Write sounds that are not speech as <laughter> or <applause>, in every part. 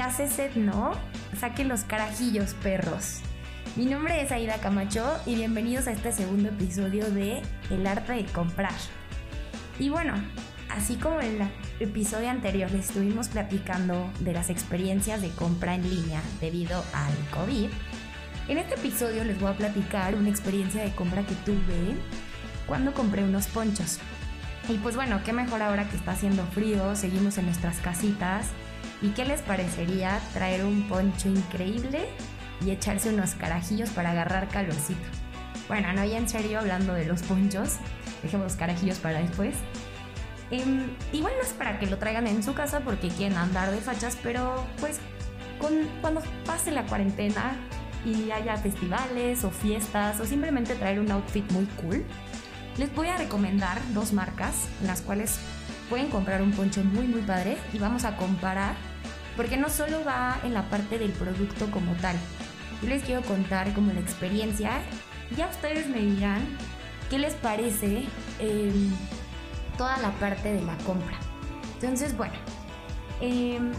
Ya sé sed, ¿no? Saquen los carajillos, perros. Mi nombre es Aida Camacho y bienvenidos a este segundo episodio de El arte de comprar. Y bueno, así como en el episodio anterior les estuvimos platicando de las experiencias de compra en línea debido al COVID, en este episodio les voy a platicar una experiencia de compra que tuve cuando compré unos ponchos. Y pues bueno, qué mejor ahora que está haciendo frío, seguimos en nuestras casitas. ¿Y qué les parecería traer un poncho increíble y echarse unos carajillos para agarrar calorcito? Bueno, no, ya en serio, hablando de los ponchos, dejemos los carajillos para después. Eh, igual no es para que lo traigan en su casa porque quieren andar de fachas, pero pues con, cuando pase la cuarentena, y haya festivales o fiestas o simplemente traer un outfit muy cool, les voy a recomendar dos marcas en las cuales pueden comprar un poncho muy muy padre y vamos a comparar porque no solo va en la parte del producto como tal. Yo les quiero contar como la experiencia. Ya ustedes me dirán qué les parece em, toda la parte de la compra. Entonces, bueno, em,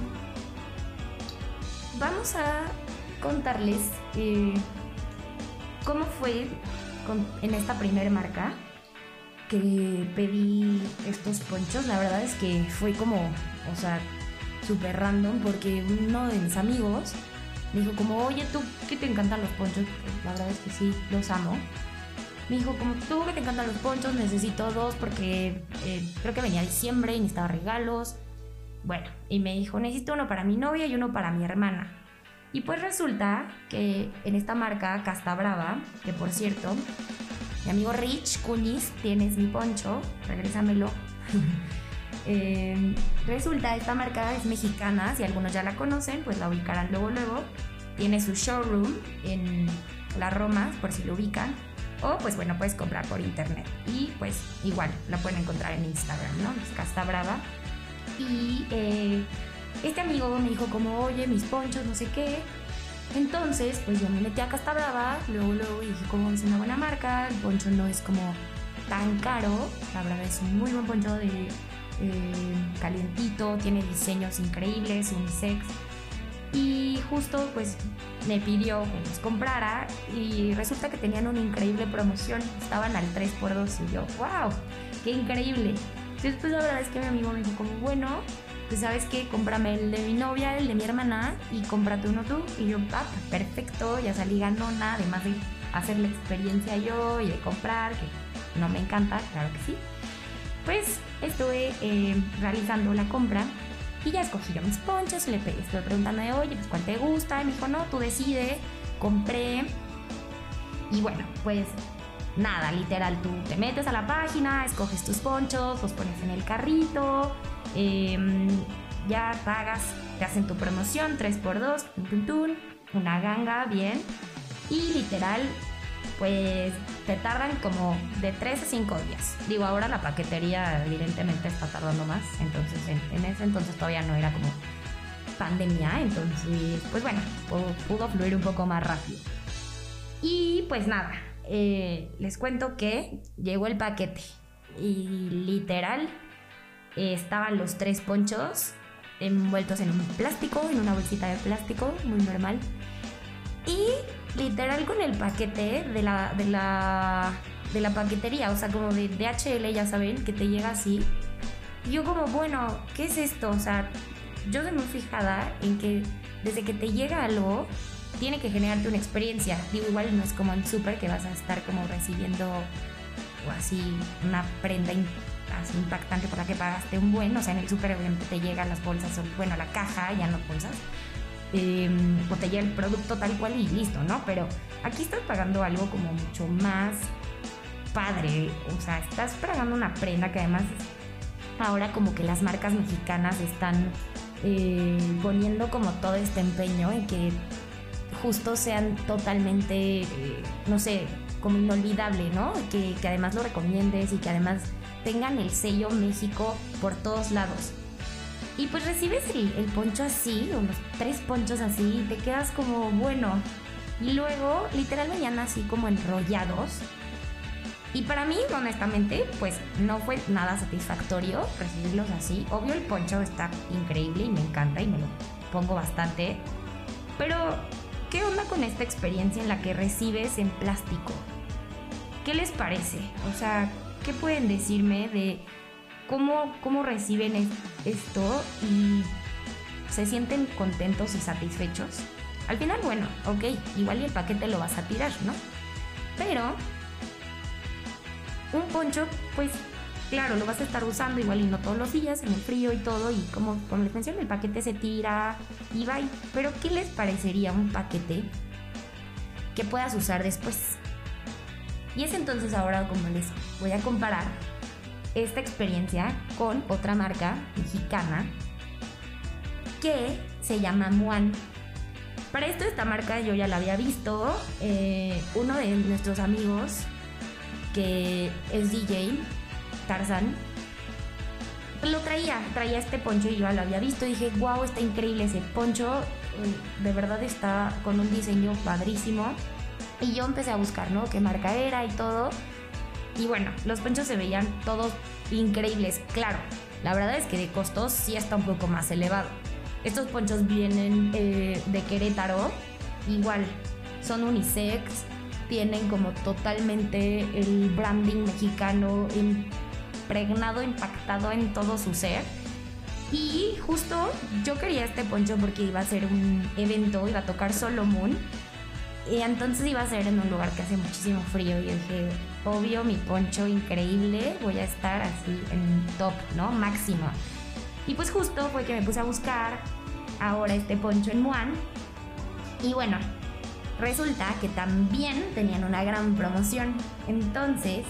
vamos a contarles eh, cómo fue en esta primera marca que pedí estos ponchos. La verdad es que fue como, o sea, súper random porque uno de mis amigos me dijo como, oye, tú que te encantan los ponchos, pues, la verdad es que sí, los amo. Me dijo como, tú que te encantan los ponchos, necesito dos porque eh, creo que venía diciembre y necesitaba regalos. Bueno, y me dijo, necesito uno para mi novia y uno para mi hermana. Y pues resulta que en esta marca Casta Brava, que por cierto, mi amigo Rich Cunis, tienes mi poncho, regrésamelo. <laughs> eh, resulta, esta marca es mexicana, si algunos ya la conocen, pues la ubicarán luego luego. Tiene su showroom en la Roma, por si lo ubican. O pues bueno, puedes comprar por internet. Y pues igual, la pueden encontrar en Instagram, ¿no? Es Casta Brava. Y eh, este amigo me dijo como, oye, mis ponchos, no sé qué. Entonces, pues yo me metí a Casta Brava, luego, luego dije como es una buena marca, el poncho no es como tan caro, la verdad es un muy buen poncho de eh, calientito, tiene diseños increíbles, unisex. Y justo pues me pidió que los comprara y resulta que tenían una increíble promoción, estaban al 3x2 y yo, wow, qué increíble. Entonces la verdad es que mi amigo me dijo como, bueno, pues sabes qué, cómprame el de mi novia, el de mi hermana y cómprate uno tú. Y yo, ah, perfecto, ya salí ganona, además de hacer la experiencia yo y de comprar, que no me encanta, claro que sí. Pues estuve eh, realizando la compra y ya escogí yo mis ponchos, le estuve preguntando de, oye, pues cuál te gusta, y me dijo, no, tú decide, compré. Y bueno, pues nada, literal, tú te metes a la página, escoges tus ponchos, los pones en el carrito, Em, ya pagas, te hacen tu promoción 3x2, una ganga, bien. Y literal, pues te tardan como de 3 a 5 días. Digo, ahora la paquetería evidentemente está tardando más, entonces en, ese entonces todavía no era como pandemia, entonces pues bueno, pudo, fluir un poco más rápido. Y pues nada, eh, les cuento que llegó el paquete y literal estaban los tres ponchos envueltos en un plástico, en una bolsita de plástico, muy normal. Y literal con el paquete de la, de la, de la paquetería, o sea, como de DHL, ya saben, que te llega así. Y yo como, bueno, ¿qué es esto? O sea, yo soy muy fijada en que desde que te llega algo, tiene que generarte una experiencia. Digo, igual no es como en súper que vas a estar como recibiendo o así una prenda así impactante por la que pagaste un buen, o sea, en el súper obviamente te llegan las bolsas, bueno, la caja, ya no bolsas, em, o te llega el producto tal cual y listo, ¿no? Pero aquí estás pagando algo como mucho más padre, o sea, estás pagando una prenda que además ahora como que las marcas mexicanas están eh, poniendo como todo este empeño en que justo sean totalmente, eh, no sé, como inolvidable, ¿no? Que, que además lo recomiendes y que además tengan el sello México por todos lados. Y pues recibes el, poncho así, unos tres ponchos así, y te quedas como, bueno. Y luego, literal, venían así como enrollados. Y para mí, honestamente, pues no fue nada satisfactorio recibirlos así. Obvio, el poncho está increíble y me encanta y me lo pongo bastante. Pero, ¿qué onda con esta experiencia en la que recibes en plástico? ¿Qué les parece? O sea, ¿qué pueden decirme de cómo, cómo reciben esto y se sienten contentos y satisfechos? Al final, bueno, ok, igual el paquete lo vas a tirar, ¿no? Pero un poncho, pues claro, lo vas a estar usando igual y no todos los días, en el frío y todo, y como, como les mencioné, el paquete se tira y va. Pero ¿qué les parecería un paquete que puedas usar después? Y es entonces ahora como les voy a comparar esta experiencia con otra marca mexicana que se llama Muan. Para esto esta marca yo ya la había visto. Eh, uno de nuestros amigos que es DJ, Tarzan, lo traía, traía este poncho y yo lo había visto. Y dije, wow, está increíble ese poncho. De verdad está con un diseño padrísimo. Y yo empecé a buscar, ¿no? Qué marca era y todo. Y bueno, los ponchos se veían todos increíbles. Claro, la verdad es que de costos sí está un poco más elevado. Estos ponchos vienen eh, de Querétaro, igual, son unisex, tienen como totalmente el branding mexicano impregnado, impactado en todo su ser. Y justo yo quería este poncho porque iba a ser un evento, iba a tocar Solomon. Y entonces iba a ser en un lugar que hace muchísimo frío. Y dije, obvio, mi poncho increíble, voy a estar así en top, ¿no? Máximo. Y pues justo fue que me puse a buscar ahora este poncho en Muan. Y bueno, resulta que también tenían una gran promoción. Entonces,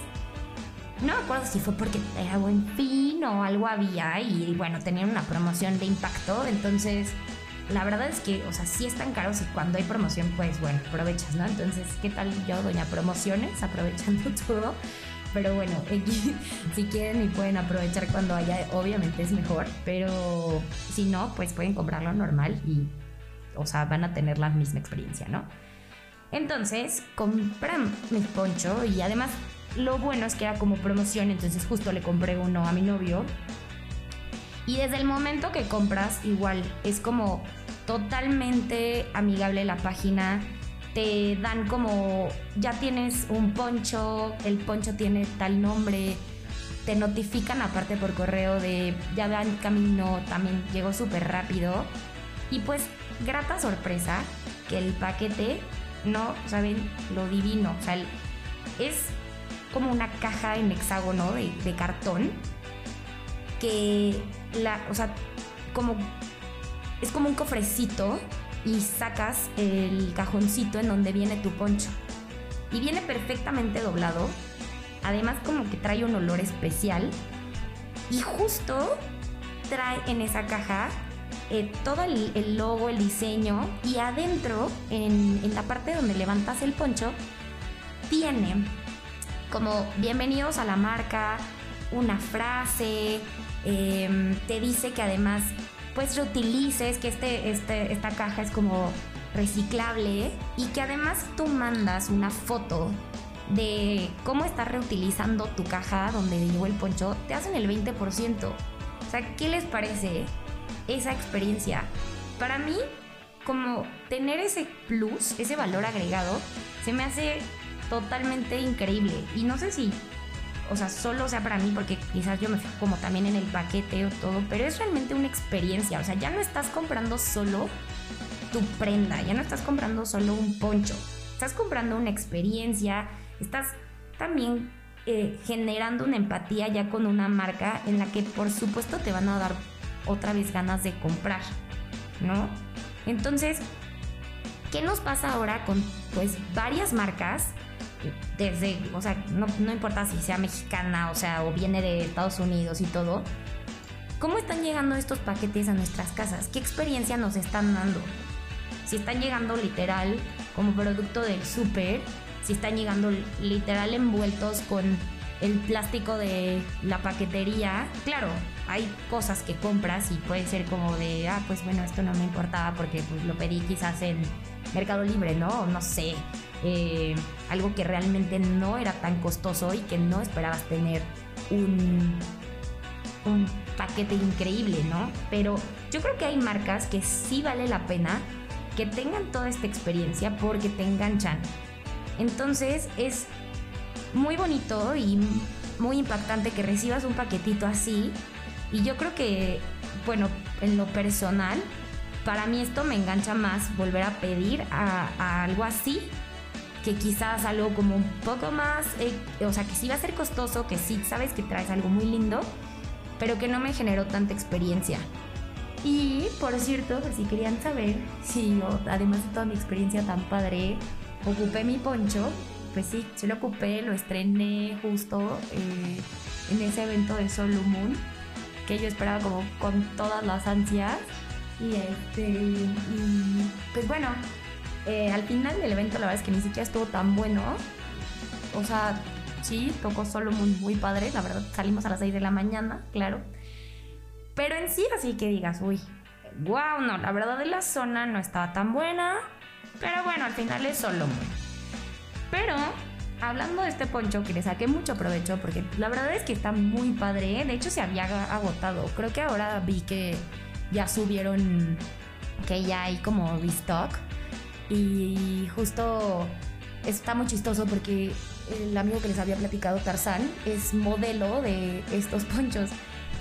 no me acuerdo si fue porque era buen fin o algo había y bueno, tenían una promoción de impacto. Entonces, la verdad es que, o sea, sí están caros y cuando hay promoción, pues bueno, aprovechas, ¿no? Entonces, ¿qué tal yo, doña Promociones, aprovechando <laughs> todo? Pero bueno, <laughs> si quieren y pueden aprovechar cuando haya, obviamente es mejor. Pero si no, pues pueden comprarlo normal y, o sea, van a tener la misma experiencia, ¿no? Entonces, compran mi poncho y además lo bueno es que era como promoción, entonces justo le compré uno a mi novio. Y desde el momento que compras, igual es como totalmente amigable la página. Te dan como, ya tienes un poncho, el poncho tiene tal nombre, te notifican aparte por correo de ya van camino, también llegó súper rápido. Y pues, grata sorpresa que el paquete, no saben lo divino, o sea, es como una caja en hexágono de, de cartón que la, o sea, como es como un cofrecito y sacas el cajoncito en donde viene tu poncho. Y viene perfectamente doblado. Además como que trae un olor especial. Y justo trae en esa caja eh, todo el, logo, el diseño. Y adentro, en, la parte donde levantas el poncho, tiene como bienvenidos a la marca, una frase. Em, te dice que además pues reutilices, que este, este, esta caja es como reciclable y que además tú mandas una foto de cómo estás reutilizando tu caja donde llegó el poncho, te hacen el 20%. O sea, ¿qué les parece esa experiencia? Para mí, como tener ese plus, ese valor agregado, se me hace totalmente increíble. Y no sé si o sea, solo sea para mí, porque quizás yo me fijo como también en el paquete o todo, pero es realmente una experiencia, o sea, ya no estás comprando solo tu prenda, ya no estás comprando solo un poncho, estás comprando una experiencia, estás también eh, generando una empatía ya con una marca en la que por supuesto te van a dar otra vez ganas de comprar, ¿no? Entonces, ¿qué nos pasa ahora con pues varias marcas desde, o sea, no, importa si sea mexicana, o sea, o viene de Estados Unidos y todo, ¿cómo están llegando estos paquetes a nuestras casas? ¿Qué experiencia nos están dando? Si están llegando literal como producto del súper, si están llegando literal envueltos con el plástico de la paquetería, claro, hay cosas que compras y puede ser como de, ah, pues bueno, esto no me importaba porque pues, lo pedí quizás en Mercado Libre, ¿no? No sé, eh, algo que realmente no era tan costoso y que no esperabas tener un un paquete increíble, ¿no? Pero yo creo que hay marcas que sí vale la pena que tengan toda esta experiencia porque te enganchan. Entonces es muy bonito y muy impactante que recibas un paquetito así. Y yo creo que, bueno, en lo personal, para mí esto me engancha más volver a pedir a, algo así que quizás algo como un poco más, eh, o sea, que sí va a ser costoso, que sí sabes que traes algo muy lindo, pero que no me generó tanta experiencia. Y por cierto, si querían saber si yo, además de toda mi experiencia tan padre, ocupé mi poncho, pues sí, sí lo ocupé, lo estrené justo eh, en ese evento de Solo Moon, que yo esperaba como con todas las ansias. Y este, y, pues bueno, eh, al final del evento la verdad es que ni siquiera estuvo tan bueno. O sea, sí, tocó Solo Moon muy padre, la verdad, salimos a las 6 de la mañana, claro. Pero en sí, así que digas, uy, wow, no, la verdad de la zona no estaba tan buena. Pero bueno, al final es Solo Moon. Pero hablando de este poncho que le saqué mucho provecho porque la verdad es que está muy padre. ¿eh? De hecho se había agotado. Creo que ahora vi que ya subieron, que ya hay como restock. Y justo está muy chistoso porque el amigo que les había platicado, Tarzán, es modelo de estos <laughs> ponchos.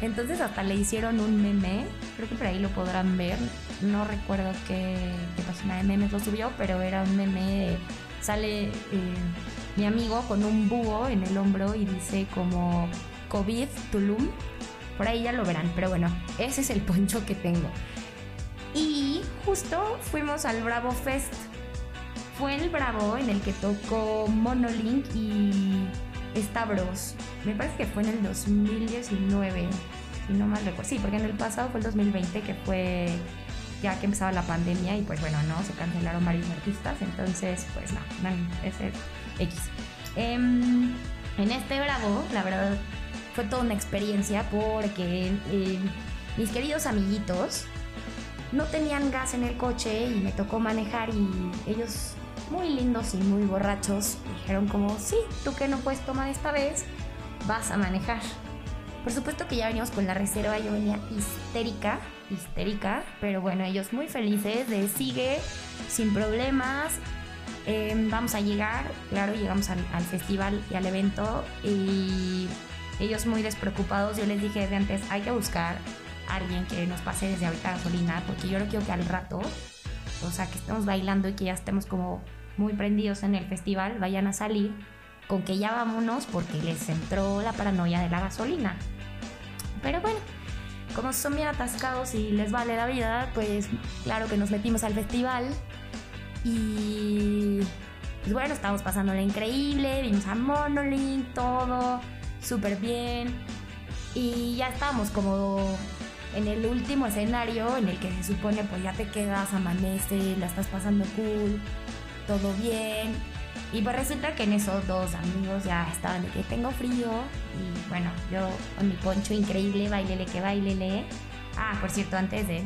Entonces hasta le hicieron un meme, creo que por ahí lo podrán ver. No recuerdo qué, qué página de memes lo subió, pero era un meme sale eh, mi amigo con un búho en el hombro y dice como COVID Tulum. Por ahí ya lo verán, pero bueno, ese es el poncho que tengo. Y justo fuimos al Bravo Fest. Fue el Bravo en el que tocó Monolink y Stavros. Me parece que fue en el 2019, si no mal recuerdo. Sí, porque en el pasado fue el 2020 que fue ya que empezaba la pandemia y pues bueno, no, se cancelaron varios artistas, entonces pues no, no ese X. Em, en este Bravo, la verdad, fue toda una experiencia porque em, mis queridos amiguitos no tenían gas en el coche y me tocó manejar y ellos muy lindos y muy borrachos dijeron como, sí, tú que no puedes tomar esta vez, vas a manejar. Por supuesto que ya veníamos con la reserva, yo venía histérica, histérica, pero bueno, ellos muy felices de sigue sin problemas. Em, vamos a llegar, claro, llegamos al, festival y al evento y ellos muy despreocupados. Yo les dije desde antes, hay que buscar alguien que nos pase desde ahorita gasolina, porque yo no quiero que al rato, o sea, que estemos bailando y que ya estemos como muy prendidos en el festival, vayan a salir con que ya vámonos porque les entró la paranoia de la gasolina. Pero bueno, como son bien atascados y les vale la vida, pues claro que nos metimos al festival y pues bueno, estábamos pasando increíble, vimos a Monolink, todo súper bien y ya estábamos como en el último escenario en el que se supone pues ya te quedas, amanece, la estás pasando cool, todo bien y pues resulta que en esos dos amigos ya estaban de que tengo frío. Y bueno, yo con mi poncho increíble, bailele que bailele. Ah, por cierto, antes de.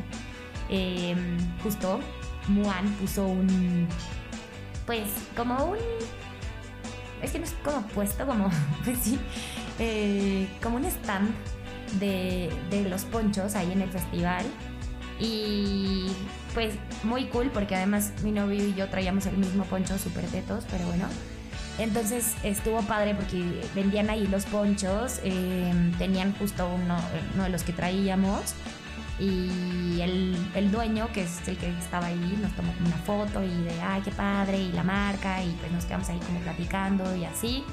Em, justo, Muan puso un. Pues como un. Es que no es como puesto, como. <laughs> Pues sí. Eh, como un stand de, de los ponchos ahí en el festival. Y pues muy cool porque además mi novio y yo traíamos el mismo poncho super tetos, pero bueno. Entonces estuvo padre porque vendían ahí los ponchos, em, tenían justo uno, uno, de los que traíamos y el, el, dueño, que es el que estaba ahí, nos tomó una foto y de, ay, qué padre, y la marca, y pues nos quedamos ahí como platicando y así.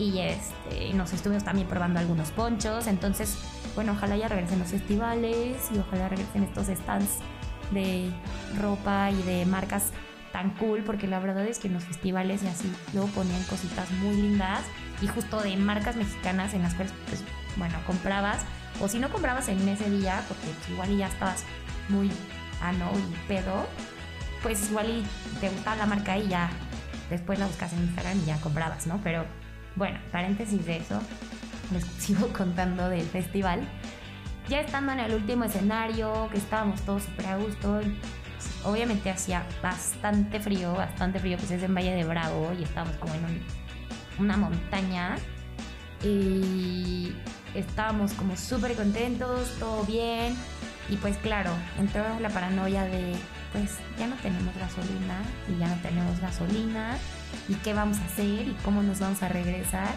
Y este, nos estuvimos también probando algunos ponchos, entonces, bueno, ojalá ya regresen los festivales y ojalá regresen estos stands de ropa y de marcas tan cool, porque la verdad es que en los festivales y así luego ponían cositas muy lindas y justo de marcas mexicanas en las cuales, pues, bueno, comprabas, o si no comprabas en ese día, porque igual ya estabas muy ano y pedo, pues igual y te gustaba la marca y ya después la buscas en Instagram y ya comprabas, ¿no? Pero bueno, paréntesis de eso, les <laughs> sigo contando del festival ya estando en el último escenario, que estábamos todos súper a gusto, obviamente hacía bastante frío, bastante frío, pues es en Valle de Bravo y estábamos como en una montaña. Y estábamos como súper contentos, todo bien. Y pues claro, entró la paranoia de, pues ya no tenemos gasolina y ya no tenemos gasolina y qué vamos a hacer y cómo nos vamos a regresar.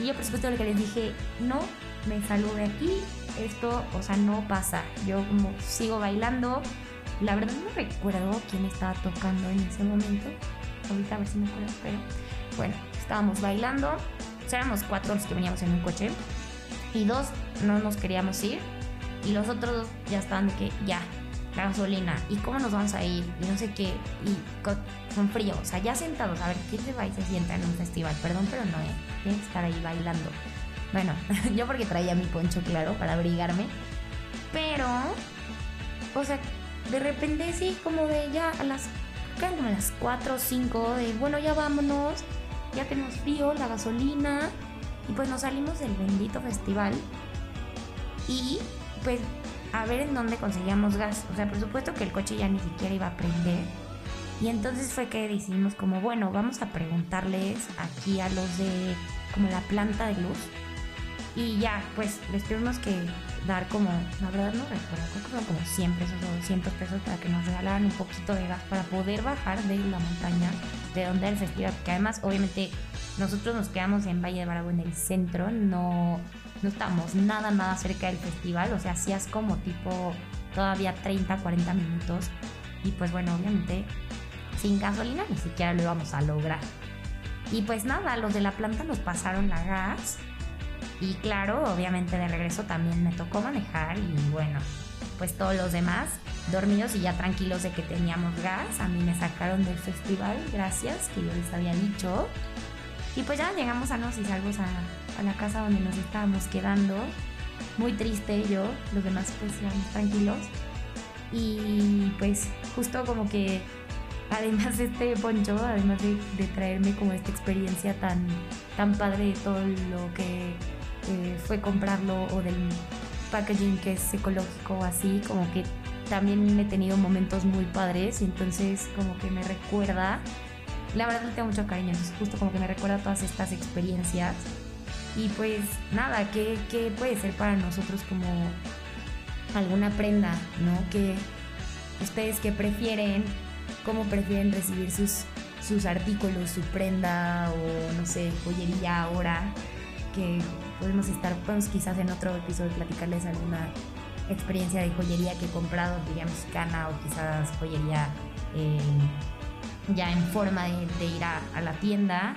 Y yo por supuesto lo que les dije, no, me salgo de aquí, esto, o sea, no pasa. Yo como sigo bailando, la verdad no recuerdo quién estaba tocando en ese momento, ahorita a ver si me acuerdo, pero bueno, estábamos bailando, o éramos cuatro los que veníamos en un coche y dos no nos queríamos ir y los otros dos ya estaban de que ya, la gasolina y cómo nos vamos a ir y no sé qué y con, frío, o sea, ya sentados, a ver, ¿quién se va y se sienta en un festival? Perdón, pero no, ¿eh? tienen que estar ahí bailando. Bueno, <laughs> yo porque traía mi poncho claro para abrigarme, pero, o sea, de repente sí, como de ya a las, como a las 4 o 5, de bueno, ya vámonos, ya tenemos frío, la gasolina, y pues nos salimos del bendito festival y pues a ver en dónde conseguíamos gas. O sea, por supuesto que el coche ya ni siquiera iba a prender. Y entonces fue que decidimos como, bueno, vamos a preguntarles aquí a los de como la planta de luz. Y ya, pues les tuvimos que dar como, la verdad no recuerdo, creo que fueron como 100 pesos o 200 pesos para que nos regalaran un poquito de gas para poder bajar de la montaña de donde era el festival. Porque además, obviamente, nosotros nos quedamos en Valle de Bravo en el centro, no no estábamos nada, nada cerca del festival, o sea, hacías como tipo todavía 30, 40 minutos y pues bueno, obviamente sin gasolina ni siquiera lo íbamos a lograr. Y pues nada, los de la planta nos pasaron la gas y claro, obviamente de regreso también me tocó manejar y bueno, pues todos los demás dormidos y ya tranquilos de que teníamos gas. A mí me sacaron del festival, gracias, que yo les había dicho. Y pues ya llegamos a Nos y salgo a, la casa donde nos estábamos quedando. Muy triste yo, los demás pues íbamos tranquilos. Y pues justo como que además de este poncho, además de, de, traerme como esta experiencia tan, tan padre de todo lo que eh, fue comprarlo o del packaging que es ecológico o así, como que también he tenido momentos muy padres y entonces como que me recuerda la verdad le tengo mucho cariño, entonces justo como que me recuerda todas estas experiencias. Y pues nada, ¿qué, qué puede ser para nosotros como alguna prenda, ¿no? Que ustedes que prefieren, cómo prefieren recibir sus, sus artículos, su prenda o no sé, joyería ahora, que podemos estar, podemos quizás en otro episodio platicarles alguna experiencia de joyería que he comprado, diría mexicana o quizás joyería eh, ya en forma de, ir a, la tienda.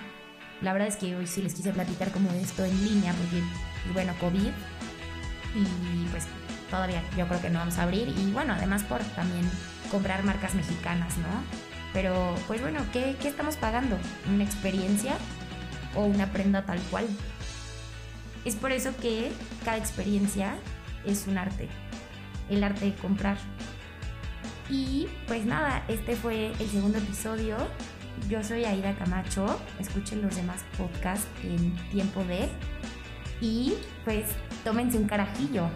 La verdad es que hoy sí les quise platicar como de esto en línea porque, bueno, COVID y pues todavía yo creo que no vamos a abrir y bueno, además por también comprar marcas mexicanas, ¿no? Pero pues bueno, ¿qué, qué estamos pagando? ¿Una experiencia o una prenda tal cual? Es por eso que cada experiencia es un arte, el arte de comprar. Y pues nada, este fue el segundo episodio. Yo soy Aida Camacho. Escuchen los demás podcasts en tiempo de. Y pues tómense un carajillo.